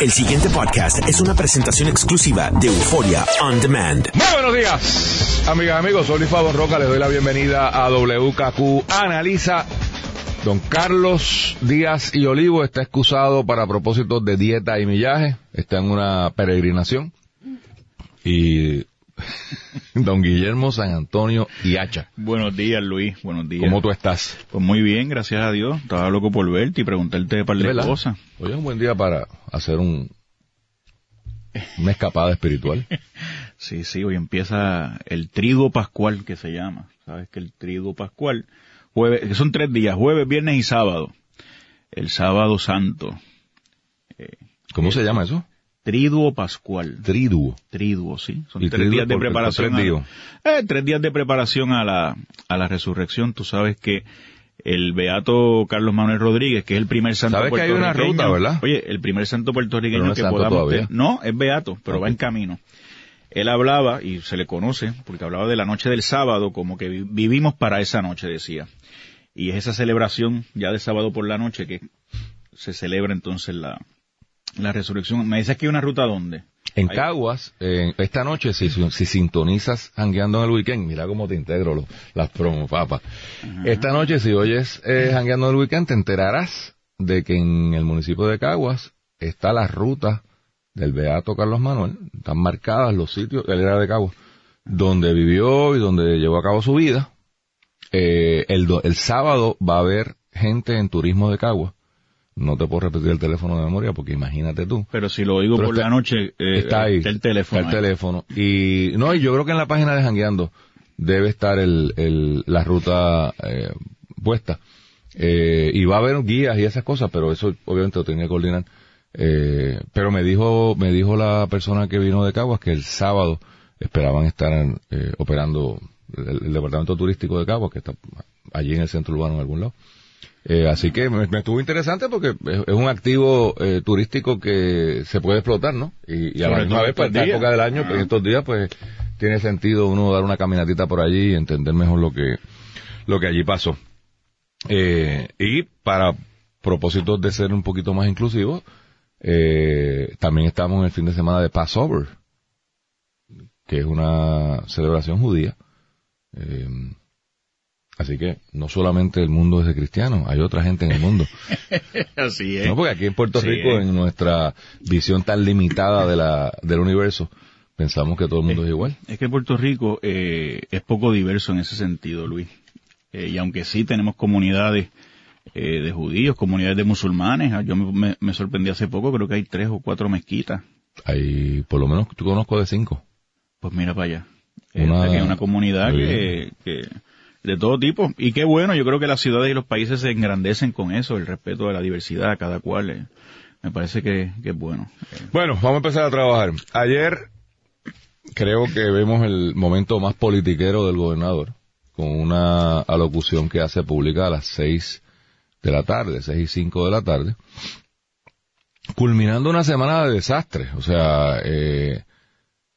El siguiente podcast es una presentación exclusiva de Euforia On Demand. Muy buenos días, amigas amigos. Soy Luis Roca. Les doy la bienvenida a WKQ Analiza. Don Carlos Díaz y Olivo está excusado para propósitos de dieta y millaje. Está en una peregrinación. Y don Guillermo San Antonio y Hacha. Buenos días, Luis. Buenos días. ¿Cómo tú estás? Pues muy bien, gracias a Dios. Estaba loco por verte y preguntarte de par de cosas. Hoy es un buen día para hacer un una escapada espiritual. Sí, sí, hoy empieza el trigo pascual que se llama. Sabes que el trigo pascual, jueves, que son tres días, jueves, viernes y sábado. El sábado santo. ¿Cómo se llama eso? Triduo pascual. Triduo. Triduo, sí. Son ¿Y tres días de preparación. tres a- días? eh, tres días de preparación a la, a la resurrección. Tú sabes que el beato Carlos Manuel Rodríguez, que es el primer santo Sabes que hay una puertorriqueño- ruta, ¿verdad? Oye, el primer santo puertorriqueño no que podamos tener- No, es beato, pero va en camino. Él hablaba, y se le conoce, porque hablaba de la noche del sábado, como que vi- vivimos para esa noche, decía. Y es esa celebración ya de sábado por la noche que se celebra entonces la, la resurrección. ¿Me dices que hay una ruta dónde? En Ahí. Caguas, eh, esta noche, si, si sintonizas jangueando en el weekend, mira cómo te integro lo- las promos, papá. Esta noche, si oyes eh, jangueando en el weekend, te enterarás de que en el municipio de Caguas está la ruta del Beato Carlos Manuel. Están marcadas los sitios, él era de Caguas, donde vivió y donde llevó a cabo su vida. Eh, el, el sábado va a haber gente en turismo de Caguas. No te puedo repetir el teléfono de memoria porque imagínate tú. Pero si lo oigo Pero por está- la noche, eh, está ahí. el teléfono. Está el ahí. teléfono. Y, no, y yo creo que en la página de Jangueando debe estar el, el, la ruta eh, puesta. Eh, y va a haber guías y esas cosas, pero eso obviamente lo tenía que coordinar. Eh, pero me dijo, me dijo la persona que vino de Caguas que el sábado esperaban estar eh, operando el, el departamento turístico de Caguas, que está allí en el centro urbano en algún lado. Eh, así que me, me estuvo interesante porque es, es un activo eh, turístico que se puede explotar, ¿no? Y, y a la Sobre misma vez, para esta época del año, Ah. pues, en estos días, pues tiene sentido uno dar una caminatita por allí y entender mejor lo que, lo que allí pasó. Eh, y para propósitos de ser un poquito más inclusivos, eh, también estamos en el fin de semana de Passover, que es una celebración judía. Eh, así que no solamente el mundo es de cristianos, hay otra gente en el mundo. Así es. No, porque aquí en Puerto Sí, Rico, eh. en nuestra visión tan limitada de la, del universo, pensamos que todo el mundo es igual. Es que Puerto Rico eh, es poco diverso en ese sentido, Luis. Eh, y aunque sí tenemos comunidades eh, de judíos, comunidades de musulmanes, ah, yo me, me- me sorprendí hace poco, creo que hay tres o cuatro mezquitas. Hay, por lo menos, tú conozco de cinco. Pues mira para allá. Eh, Una- es una comunidad que- de todo tipo. Y qué bueno, yo creo que las ciudades y los países se engrandecen con eso, el respeto de la diversidad, cada cual. eh, me parece que, que es bueno. Bueno, vamos a empezar a trabajar. Ayer creo que vemos el momento más politiquero del gobernador, con una alocución que hace pública a las seis de la tarde, seis y cinco de la tarde, culminando una semana de desastres. O sea, eh,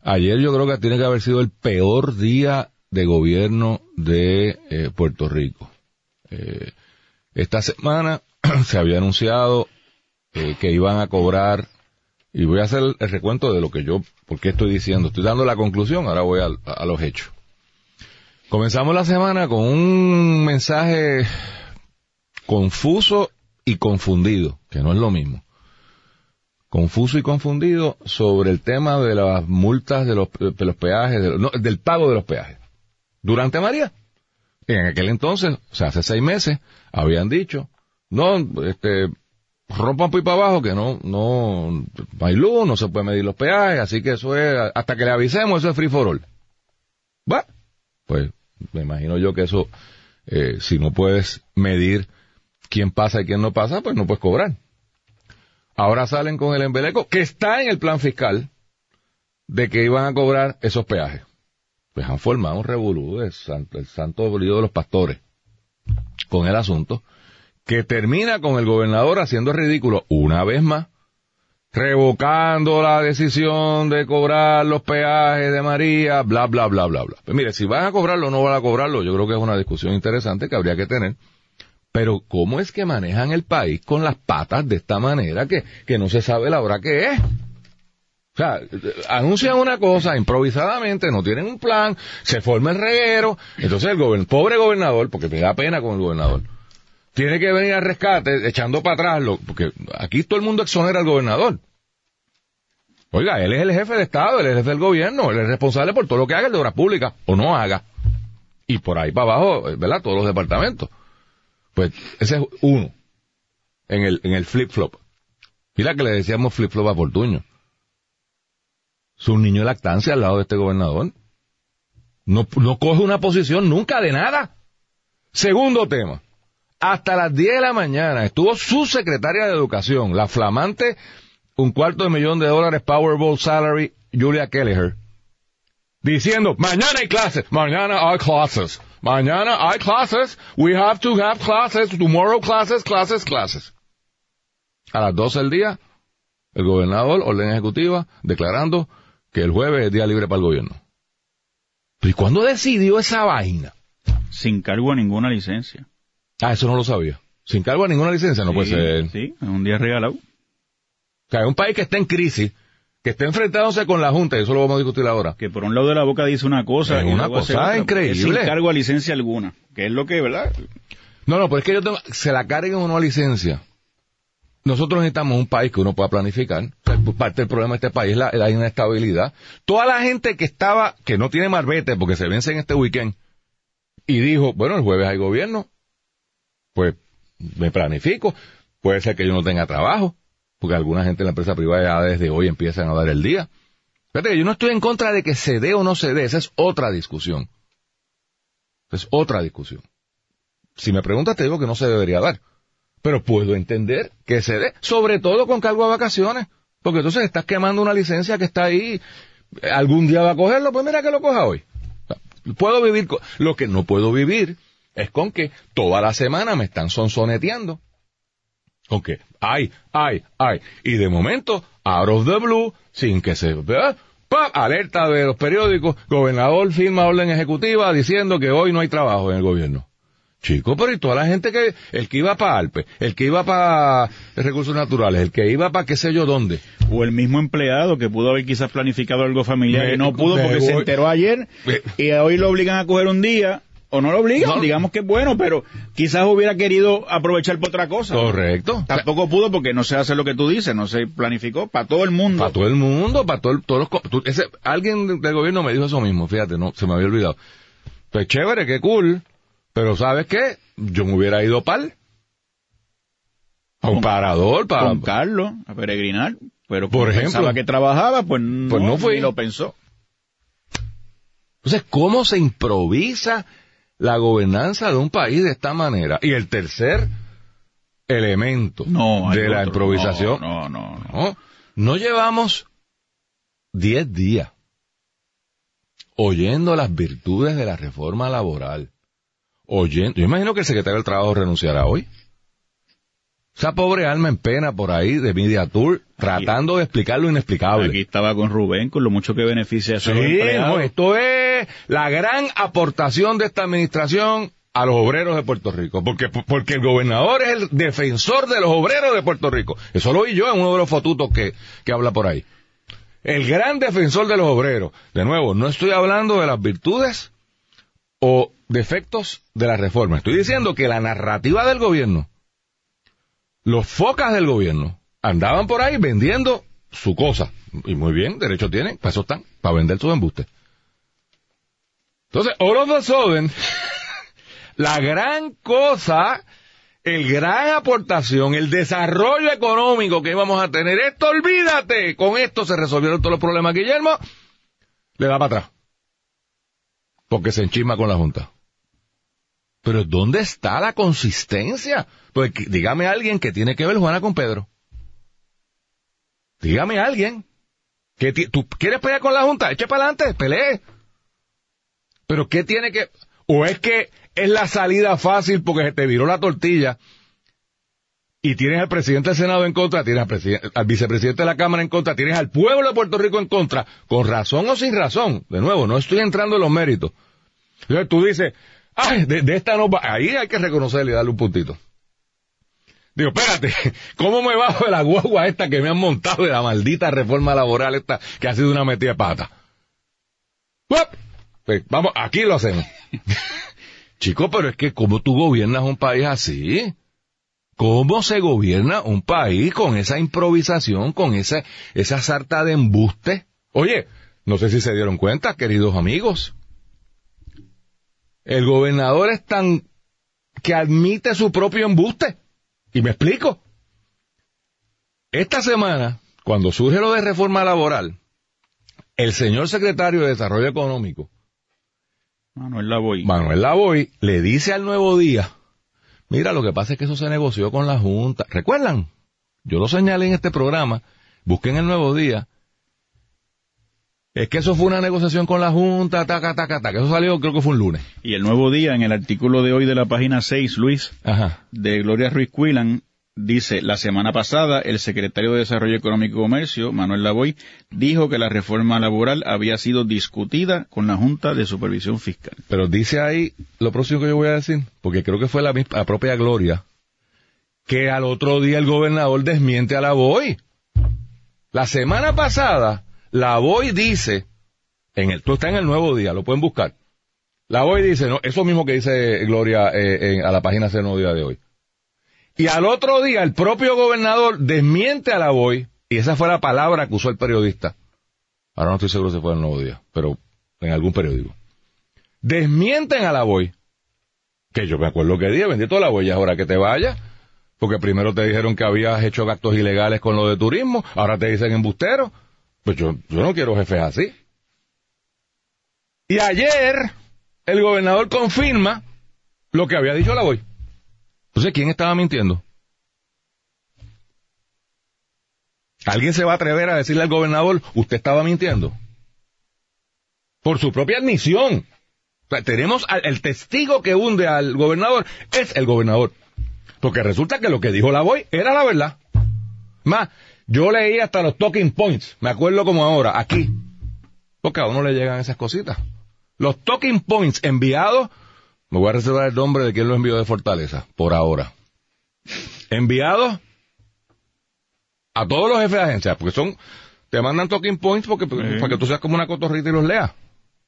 ayer yo creo que tiene que haber sido el peor día de gobierno de eh, Puerto Rico. Eh, esta semana se había anunciado eh, que iban a cobrar, y voy a hacer el recuento de lo que yo, por qué estoy diciendo, estoy dando la conclusión, ahora voy al- a, los hechos. Comenzamos la semana con un mensaje confuso y confundido, que no es lo mismo. Confuso y confundido sobre el tema de las multas de los, de los peajes, de no, del pago de los peajes. Durante María, en aquel entonces, o sea, hace seis meses, habían dicho, no, este, rompan por para abajo que no, no, no hay luz, no se puede medir los peajes, así que eso es, hasta que le avisemos, eso es free for all. Va, pues me imagino yo que eso, eh, si no puedes medir quién pasa y quién no pasa, pues no puedes cobrar. Ahora salen con el embeleco, que está en el plan fiscal, de que iban a cobrar esos peajes. Pues han formado un revolú, el santo, el santo de los pastores, con el asunto, que termina con el gobernador haciendo ridículo una vez más, revocando la decisión de cobrar los peajes de María, bla, bla, bla, bla, bla. Pues mire, si van a cobrarlo o no van a cobrarlo, yo creo que es una discusión interesante que habría que tener, Pero ¿cómo es que manejan el país con las patas de esta manera que, que no se sabe la hora que es? O sea, anuncian una cosa improvisadamente, no tienen un plan, se forma el reguero, entonces el pobre gobernador, porque me da pena con el gobernador, tiene que venir al rescate echando para atrás, lo, porque aquí todo el mundo exonera al gobernador. Oiga, él es el jefe de Estado, él es el jefe del gobierno, él es responsable por todo lo que haga el de obras públicas o no haga. Y por ahí para abajo, ¿verdad? Todos los departamentos. Pues ese es uno en el, en el flip-flop. Mira que le decíamos flip-flop a Portuño. Su niño de lactancia al lado de este gobernador. No, no coge una posición nunca de nada. Segundo tema. Hasta las 10 de la mañana estuvo su secretaria de Educación, la flamante un cuarto de millón de dólares Powerball salary Julia Kelleher, diciendo, mañana hay clases, mañana hay clases, mañana hay clases, we have to have classes, tomorrow classes, classes, classes. A las 12 del día, el gobernador, orden ejecutiva, declarando que el jueves es día libre para el gobierno. ¿Y cuándo decidió esa vaina? Sin cargo a ninguna licencia. Ah, eso no lo sabía. Sin cargo a ninguna licencia, no puede ser. Sí, un día regalado. O sea, es un país que está en crisis, que está enfrentándose con la Junta, y eso lo vamos a discutir ahora. Que por un lado de la boca dice una cosa. Es una cosa increíble. Sin cargo a licencia alguna, que es lo que, ¿verdad? No, no, pues es que yo tengo, se la carguen o no a licencia. Nosotros necesitamos un país que uno pueda planificar. Parte del problema de este país es la, la, inestabilidad. Toda la gente que estaba, que no tiene marbete porque se vence en este weekend, y dijo, bueno, el jueves hay gobierno, pues me planifico. Puede ser que yo no tenga trabajo, porque alguna gente en la empresa privada ya desde hoy empiezan a dar el día. Fíjate yo no estoy en contra de que se dé o no se dé, esa es otra discusión. Es otra discusión. Si me preguntas te digo que no se debería dar. Pero puedo entender que se dé, sobre todo con cargo a vacaciones, porque entonces estás quemando una licencia que está ahí, algún día va a cogerlo, pues mira que lo coja hoy. Puedo vivir, con... lo que no puedo vivir es con que toda la semana me están sonsoneteando Ok, ay, ay, ay. Y de momento, out of the blue, sin que se vea, alerta de los periódicos, gobernador firma orden ejecutiva diciendo que hoy no hay trabajo en el gobierno. Chico, pero y toda la gente que, el que iba para Alpe, el que iba para recursos naturales, el que iba para qué sé yo dónde. O el mismo empleado que pudo haber quizás planificado algo familiar y no pudo porque se enteró ayer y hoy lo obligan a coger un día o no lo obligan, digamos que es bueno, pero quizás hubiera querido aprovechar por otra cosa. Correcto. Tampoco pudo porque no se hace lo que tú dices, no se planificó para todo el mundo. Para todo el mundo, para todo todos los... ese, alguien del gobierno me dijo eso mismo, fíjate, no, se me había olvidado. Pues chévere, qué cool, pero ¿sabes qué? Yo me hubiera ido pal. A un parador para... Con Carlos, a peregrinar, pero por ejemplo, pensaba que trabajaba, pues no, pues no fue. lo pensó. Entonces, ¿cómo se improvisa la gobernanza de un país de esta manera. Y el tercer elemento de la improvisación. No, no, no, no. llevamos diez días oyendo las virtudes de la reforma laboral. Oyendo, yo imagino que el secretario del Trabajo renunciará hoy. Esa pobre alma en pena por ahí de Media Tour, tratando de explicar lo inexplicable. Aquí estaba con Rubén, con lo mucho que beneficia a sí, esto es la gran aportación de esta administración a los obreros de Puerto Rico, porque, porque el gobernador es el defensor de los obreros de Puerto Rico. Eso lo oí yo en uno de los fotutos que, que habla por ahí. El gran defensor de los obreros. De nuevo, no estoy hablando de las virtudes o defectos de la reforma. Estoy diciendo que la narrativa del gobierno los focas del gobierno andaban por ahí vendiendo su cosa. Y muy bien, derecho tienen, para eso están, para vender sus embustes. Entonces, all of la gran cosa, el gran aportación, el desarrollo económico que íbamos a tener, esto olvídate, con esto se resolvieron todos los problemas, Guillermo, le da para atrás. Porque se enchima con la Junta. Pero ¿dónde está la consistencia? Pues dígame a alguien que tiene que ver Juana con Pedro. Dígame a alguien. Que ¿Tú quieres pelear con la Junta? Eche para adelante, pelee. Pero ¿qué tiene que...? ¿O es que es la salida fácil porque se te viró la tortilla y tienes al presidente del Senado en contra, tienes al, al, vicepresidente de la Cámara en contra, tienes al pueblo de Puerto Rico en contra, con razón o sin razón. De nuevo, no estoy entrando en los méritos. Entonces tú dices, Ay, de, esta no va. Ahí hay que reconocerle y darle un puntito. Digo, espérate, ¿cómo me bajo de la guagua esta que me han montado de la maldita reforma laboral esta que ha sido una metida de pata? Pues, vamos, aquí lo hacemos. Chico, pero es que ¿cómo tú gobiernas un país así? ¿Cómo se gobierna un país con esa improvisación, con esa, esa sarta de embuste? Oye, no sé si se dieron cuenta, queridos amigos. El gobernador es tan que admite su propio embuste. Y me explico. Esta semana, cuando surge lo de reforma laboral, el señor secretario de Desarrollo Económico, Manuel Lavoy. Manuel Lavoy, le dice al Nuevo Día, mira, lo que pasa es que eso se negoció con la Junta. ¿Recuerdan? Yo lo señalé en este programa, busquen el Nuevo Día. Es que eso fue una negociación con la Junta, taca, taca, taca. Eso salió, creo que fue un lunes. Y el nuevo día, en el artículo de hoy de la página 6, Luis, Ajá. de Gloria Ruiz Quillan, dice, la semana pasada, el secretario de Desarrollo Económico y Comercio, Manuel Lavoy, dijo que la reforma laboral había sido discutida con la Junta de Supervisión Fiscal. Pero dice ahí lo próximo que yo voy a decir, porque creo que fue la, misma- propia Gloria, que al otro día el gobernador desmiente a la BOI. La semana pasada, la BOI dice, en el, tú estás en el nuevo día, lo pueden buscar. La BOI dice, no, eso mismo que dice Gloria eh, en- a la página del nuevo día de hoy. Y al otro día, el propio gobernador desmiente a la BOI, y esa fue la palabra que usó el periodista. Ahora no estoy seguro si fue en el nuevo día, pero en algún periódico desmienten a la BOI. Que yo me acuerdo que dije, bendito la BOI, ya es hora que te vayas. Porque primero te dijeron que habías hecho actos ilegales con lo de turismo, ahora te dicen embustero. Pues yo, yo no quiero jefes así. Y ayer el gobernador confirma lo que había dicho la BOI. Entonces, ¿quién estaba mintiendo? ¿Alguien se va a atrever a decirle al gobernador, usted estaba mintiendo? Por su propia admisión. Tenemos al, el testigo que hunde al gobernador, es el gobernador. Porque resulta que lo que dijo la BOI era la verdad. Más, yo leí hasta los talking points, me acuerdo como ahora, aquí. Porque a uno le llegan esas cositas. Los talking points enviados, me voy a reservar el nombre de quien lo envió de Fortaleza, por ahora. Enviados a todos los jefes de agencia, porque son, te mandan talking points porque, para que tú seas como una cotorrita y los leas.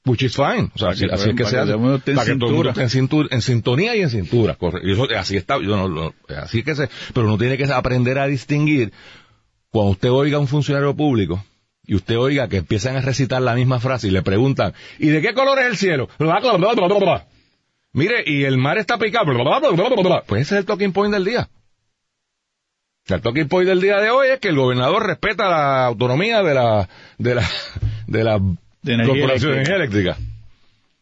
Which is fine. O sea, así, es que para se que hace. todo el mundo esté en Para que todo cintura. en, cintura- en sintonía y en cintura. correcto. Y eso, así está, yo no, no- así es que se, pero uno tiene que aprender a distinguir cuando usted oiga a un funcionario público y usted oiga que empiezan a recitar la misma frase y le preguntan, ¿y de qué color es el cielo? Bla, bla, bla. Mire, y el mar está picado. Bla, bla, bla, bla, bla, bla. Pues ese es el talking point del día. El talking point del día de hoy es que el gobernador respeta la autonomía de la, de la, de la De Corporación de Energía Eléctrica.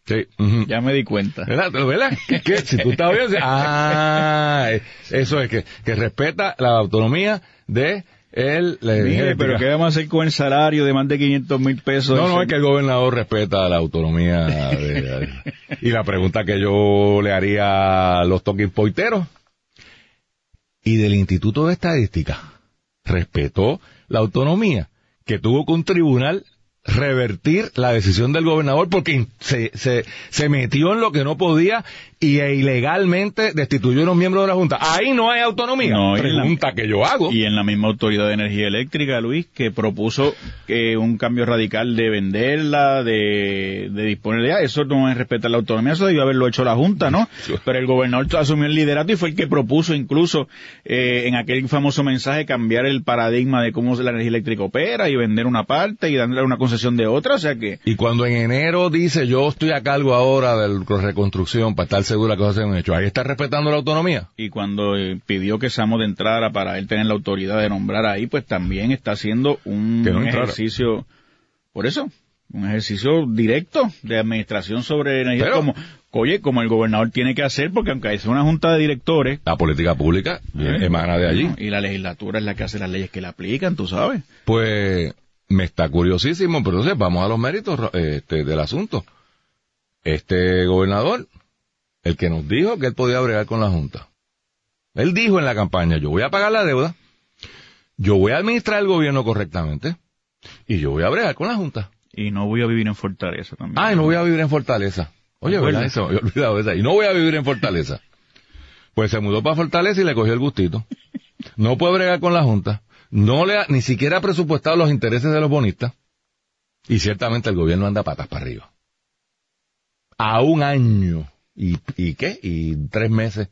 Sí. ujú. Ya me di cuenta. ¿Verdad? ¿Verdad? Que, que si tú estás bien, ah, eso es que, que respeta la autonomía de la energía Mire, pero ¿qué vamos a hacer con el salario de más de 500 mil pesos? No, no, es que el gobernador respeta la autonomía de, y la pregunta que yo le haría a los talking pointeros. Y del Instituto de Estadística respetó la autonomía que tuvo que un tribunal revertir la decisión del gobernador porque se, se, se metió en lo que no podía y e ilegalmente destituyó a unos miembros de la Junta. Ahí no hay autonomía. No, y la- Pregunta que yo hago. Y en la misma Autoridad de Energía Eléctrica, Luis, que propuso eh, un cambio radical de venderla, de, de disponerla. Eso no es respetar la autonomía, eso debió haberlo hecho la Junta, ¿no? Pero el gobernador asumió el liderato y fue el que propuso incluso eh, en aquel famoso mensaje cambiar el paradigma de cómo la energía eléctrica opera y vender una parte y darle una de otra. O sea que Y cuando en enero dice yo estoy a cargo ahora de la reconstrucción para estar segura que cosas se han hecho, ahí está respetando la autonomía. y cuando eh, pidió que Samo de entrara para él tener la autoridad de nombrar ahí, pues también está haciendo un no ejercicio, por eso, un ejercicio directo de administración sobre energía, Pero- como, oye, como el gobernador tiene que hacer, porque aunque es una junta de directores, La política pública ¿eh? emana de allí. y la legislatura es la que hace las leyes que la aplican, tú sabes. Pues me está curiosísimo, pero entonces vamos a los méritos este, del asunto. Este gobernador, el que nos dijo que él podía bregar con la Junta. Él dijo en la campaña, yo voy a pagar la deuda, yo voy a administrar el gobierno correctamente y yo voy a bregar con la Junta. Y no voy a vivir en Fortaleza también. Ah, y no voy a vivir en Fortaleza. Oye, ¿verdad? Eso, me había olvidado de esa. Y no voy a vivir en Fortaleza. Pues se mudó para Fortaleza y le cogió el gustito. No puede bregar con la Junta. No le ha, ni siquiera ha presupuestado los intereses de los bonistas. Y ciertamente el gobierno anda patas para arriba. A un año. ¿Y, y qué? Y tres meses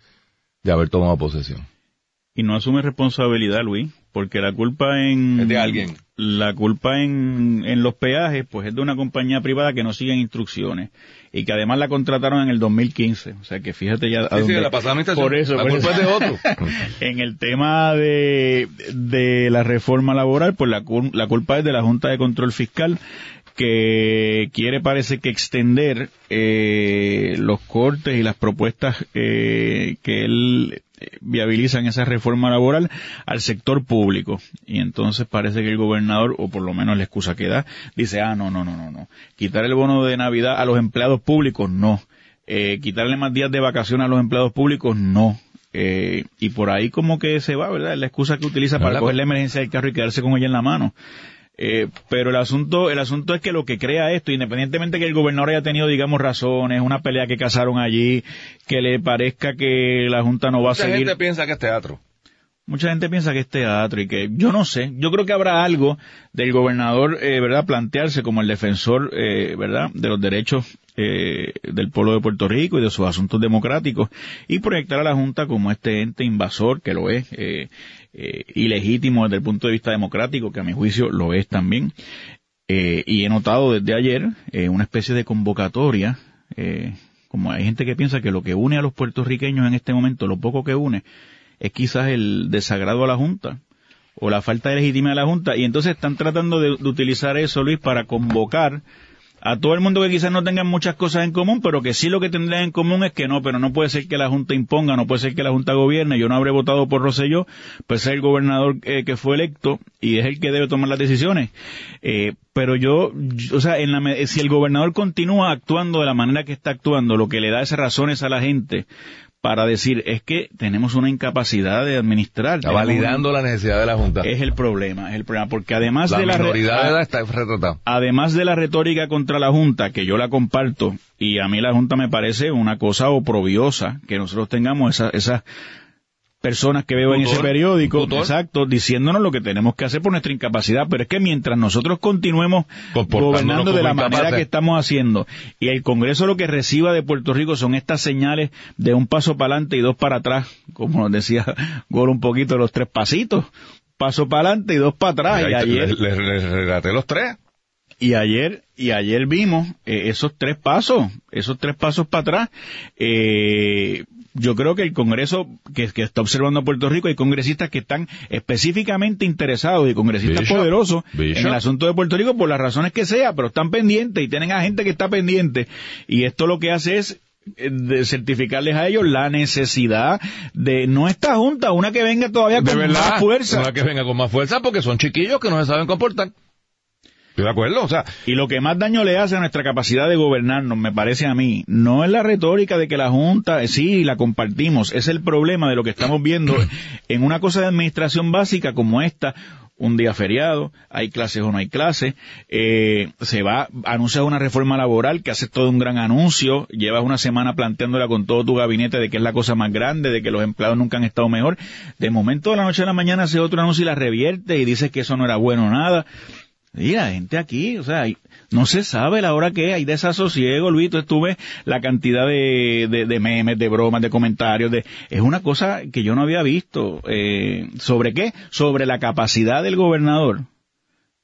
de haber tomado posesión. Y no asume responsabilidad, Luis, porque la culpa en... Es de alguien. La culpa en, en los peajes, pues es de una compañía privada que no sigue instrucciones. Y que además la contrataron en el 2015. O sea que fíjate ya... a Sí, sí, la pasada administración. Por eso, la por culpa eso. es de otro. en el tema de, de la reforma laboral, pues la, la culpa es de la Junta de Control Fiscal que quiere parece que extender eh, los cortes y las propuestas eh, que él eh, viabiliza en esa reforma laboral al sector público y entonces parece que el gobernador o por lo menos la excusa que da dice ah no no no no no quitar el bono de navidad a los empleados públicos no eh, quitarle más días de vacaciones a los empleados públicos no eh, y por ahí como que se va, ¿verdad? Es la excusa que utiliza para ¿Verdad? coger la emergencia del carro y quedarse con ella en la mano. Eh, pero el asunto, el asunto es que lo que crea esto, independientemente que el gobernador haya tenido, digamos, razones, una pelea que casaron allí, que le parezca que la Junta no va Mucha a seguir. gente piensa que es teatro. Mucha gente piensa que es teatro y que yo no sé. Yo creo que habrá algo del gobernador, eh, ¿verdad? Plantearse como el defensor, eh, ¿verdad? De los derechos eh, del pueblo de Puerto Rico y de sus asuntos democráticos y proyectar a la Junta como este ente invasor que lo es, eh, eh, ilegítimo desde el punto de vista democrático, que a mi juicio lo es también. Eh, y he notado desde ayer eh, una especie de convocatoria, eh, como hay gente que piensa que lo que une a los puertorriqueños en este momento, lo poco que une, es quizás el desagrado a la Junta o la falta de legitimidad de la Junta y entonces están tratando de, de utilizar eso, Luis, para convocar a todo el mundo que quizás no tengan muchas cosas en común, pero que sí lo que tendrían en común es que no, pero no puede ser que la Junta imponga, no puede ser que la Junta gobierne, yo no habré votado por Rosselló, pues es el gobernador eh, que fue electo y es el que debe tomar las decisiones. Eh, pero yo, o sea, en la, si el gobernador continúa actuando de la manera que está actuando, lo que le da esas razones a la gente para decir es que tenemos una incapacidad de administrar. Está un- validando la necesidad de la Junta. es el problema, es el problema, porque además la de la re- está retratada. además de la retórica contra la Junta, que yo la comparto, y a mí la Junta me parece una cosa oprobiosa, que nosotros tengamos esa- esas personas que veo en ese periódico, tutor. exacto, diciéndonos lo que tenemos que hacer por nuestra incapacidad, pero es que mientras nosotros continuemos gobernando de la manera que estamos haciendo, y el Congreso lo que reciba de Puerto Rico son estas señales de un paso para adelante y dos para atrás, como nos decía Goro un poquito, los tres pasitos, paso para adelante y dos para atrás, y ayer... le, le- le relaté los tres. Y ayer, y ayer vimos eh, esos tres pasos, esos tres pasos para atrás. Eh, yo creo que el Congreso que, que está observando a Puerto Rico, hay congresistas que están específicamente interesados y congresistas Bishop, poderosos Bishop. en el asunto de Puerto Rico por las razones que sea, pero están pendientes y tienen a gente que está pendiente. Y esto lo que hace es eh, de certificarles a ellos la necesidad de no esta junta, una que venga todavía con verdad. más fuerza. Una que venga con más fuerza porque son chiquillos que no se saben comportar. ¿Estoy de acuerdo? O sea, Y lo que más daño le hace a nuestra capacidad de gobernarnos, me parece a mí, no es la retórica de que la Junta, sí, la compartimos, es el problema de lo que estamos viendo en una cosa de administración básica como esta, un día feriado, hay clases o no hay clases, eh, se va, anuncias una reforma laboral que hace todo un gran anuncio, llevas una semana planteándola con todo tu gabinete de que es la cosa más grande, de que los empleados nunca han estado mejor, de momento de la noche a la mañana hace otro anuncio y la revierte y dices que eso no era bueno o nada, Mira, gente aquí, o sea, no se sabe la hora que hay desasosiego, Luis, tú estuve la cantidad de, de, de memes, de bromas, de comentarios, de, es una cosa que yo no había visto, eh, ¿sobre qué? Sobre la capacidad del gobernador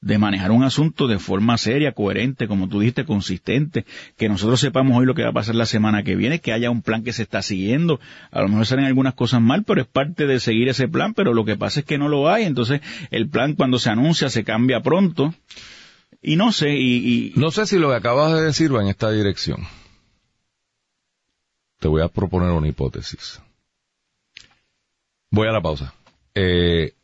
de manejar un asunto de forma seria, coherente, como tú dijiste, consistente, que nosotros sepamos hoy lo que va a pasar la semana que viene, que haya un plan que se está siguiendo, a lo mejor salen algunas cosas mal, pero es parte de seguir ese plan, pero lo que pasa es que no lo hay, entonces el plan cuando se anuncia se cambia pronto, y no sé, y, y no sé si lo que acabas de decir va en esta dirección. Te voy a proponer una hipótesis. Voy a la pausa. Eh,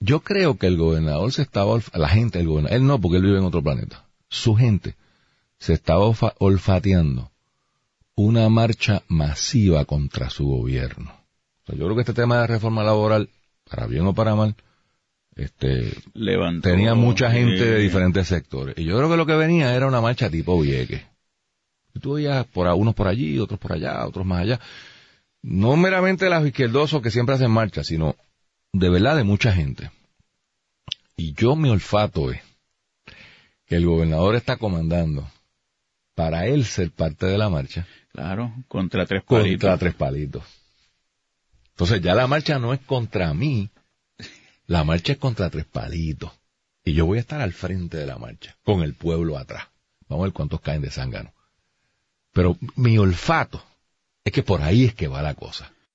yo creo que el gobernador se estaba, la gente del gobernador, él no, porque él vive en otro planeta, su gente se estaba olfa- olfateando una marcha masiva contra su gobierno. O sea, yo creo que este tema de reforma laboral, para bien o para mal, este, levantó. tenía mucha gente de diferentes sectores. Y yo creo que lo que venía era una marcha tipo Vieques. Y tú veías por, unos por allí, otros por allá, otros más allá. No meramente los izquierdosos que siempre hacen marcha, sino de verdad de mucha gente. Y yo mi olfato es que el gobernador está comandando para él ser parte de la marcha. Claro, contra tres palitos. Contra tres palitos. Entonces ya la marcha no es contra mí, la marcha es contra tres palitos. Y yo voy a estar al frente de la marcha, con el pueblo atrás. Vamos a ver cuántos caen de zángano. Pero mi olfato es que por ahí es que va la cosa.